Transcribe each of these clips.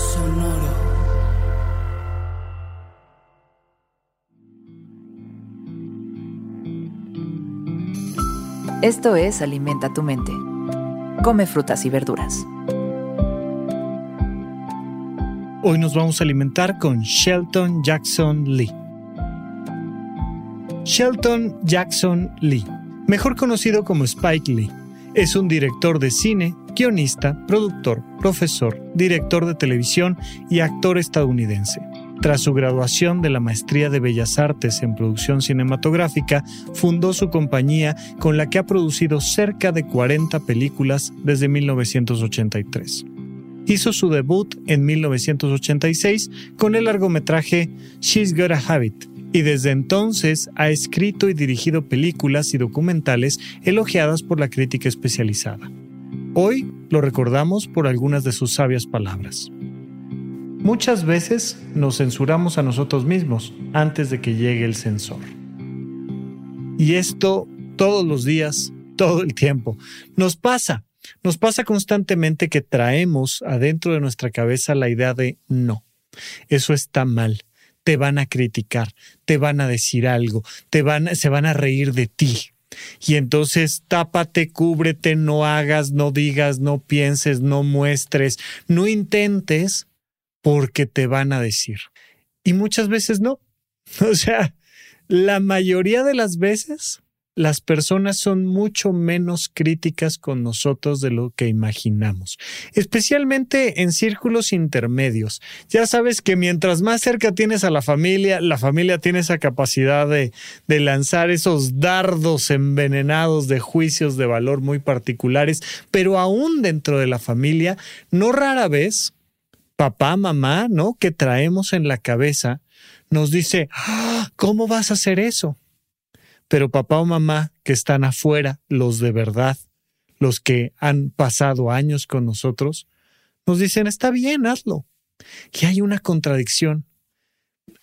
Sonoro. Esto es Alimenta tu mente. Come frutas y verduras. Hoy nos vamos a alimentar con Shelton Jackson Lee. Shelton Jackson Lee, mejor conocido como Spike Lee, es un director de cine, guionista, productor, profesor, director de televisión y actor estadounidense. Tras su graduación de la Maestría de Bellas Artes en Producción Cinematográfica, fundó su compañía con la que ha producido cerca de 40 películas desde 1983. Hizo su debut en 1986 con el largometraje She's Got a Habit, y desde entonces ha escrito y dirigido películas y documentales elogiadas por la crítica especializada. Hoy lo recordamos por algunas de sus sabias palabras. Muchas veces nos censuramos a nosotros mismos antes de que llegue el censor. Y esto todos los días, todo el tiempo. Nos pasa, nos pasa constantemente que traemos adentro de nuestra cabeza la idea de no, eso está mal, te van a criticar, te van a decir algo, te van, se van a reír de ti. Y entonces tápate, cúbrete, no hagas, no digas, no pienses, no muestres, no intentes porque te van a decir. Y muchas veces no. O sea, la mayoría de las veces las personas son mucho menos críticas con nosotros de lo que imaginamos, especialmente en círculos intermedios. Ya sabes que mientras más cerca tienes a la familia, la familia tiene esa capacidad de, lanzar esos dardos envenenados de juicios de valor muy particulares, pero aún dentro de la familia, no rara vez, papá, mamá, ¿no? Que traemos en la cabeza, nos dice, ¡Ah! ¿cómo vas a hacer eso? Pero papá o mamá que están afuera, los de verdad, los que han pasado años con nosotros, nos dicen, está bien, hazlo. Y hay una contradicción.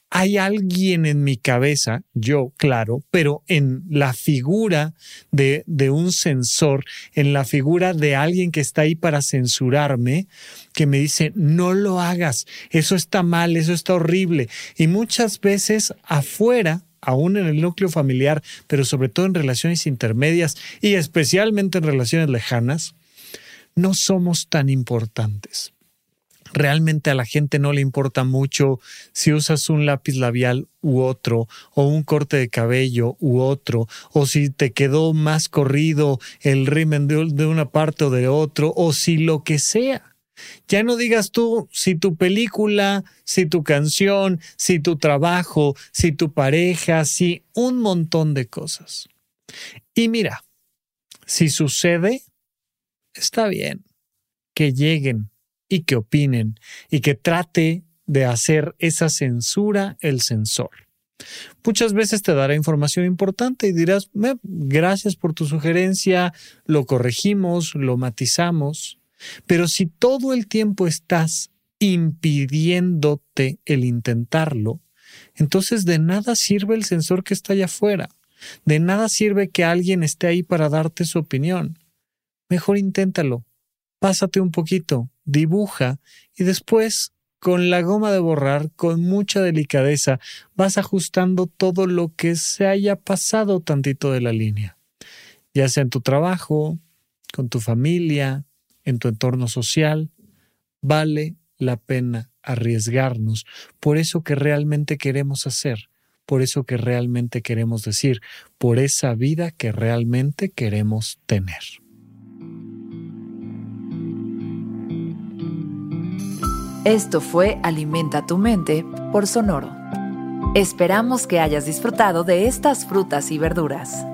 Hay alguien en mi cabeza, yo, claro, pero en la figura de, de, un censor, en la figura de alguien que está ahí para censurarme, que me dice, no lo hagas, eso está mal, eso está horrible. Y muchas veces afuera aún en el núcleo familiar, pero sobre todo en relaciones intermedias y especialmente en relaciones lejanas, no somos tan importantes. Realmente a la gente no le importa mucho si usas un lápiz labial u otro, o un corte de cabello u otro, o si te quedó más corrido el rimen de, una parte o de otro, o si lo que sea. Ya no digas tú si tu película, si tu canción, si tu trabajo, si tu pareja, si un montón de cosas. Y mira, si sucede, está bien que lleguen y que opinen y que trate de hacer esa censura el censor. Muchas veces te dará información importante y dirás, gracias por tu sugerencia, lo corregimos, lo matizamos. Pero si todo el tiempo estás impidiéndote el intentarlo, entonces de nada sirve el sensor que está allá afuera. De nada sirve que alguien esté ahí para darte su opinión. Mejor inténtalo. Pásate un poquito, dibuja y después, con la goma de borrar, con mucha delicadeza, vas ajustando todo lo que se haya pasado tantito de la línea. Ya sea en tu trabajo, con tu familia, en tu entorno social, vale la pena arriesgarnos por eso que realmente queremos hacer, por eso que realmente queremos decir, por esa vida que realmente queremos tener. Esto fue Alimenta tu mente por Sonoro. Esperamos que hayas disfrutado de estas frutas y verduras.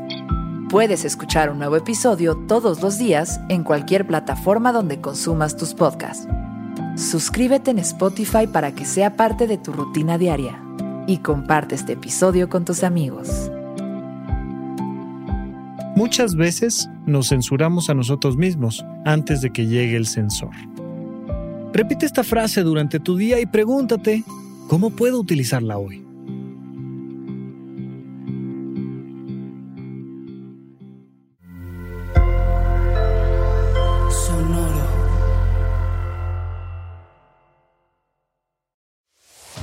Puedes escuchar un nuevo episodio todos los días en cualquier plataforma donde consumas tus podcasts. Suscríbete en Spotify para que sea parte de tu rutina diaria y comparte este episodio con tus amigos. Muchas veces nos censuramos a nosotros mismos antes de que llegue el censor. Repite esta frase durante tu día y pregúntate, ¿cómo puedo utilizarla hoy?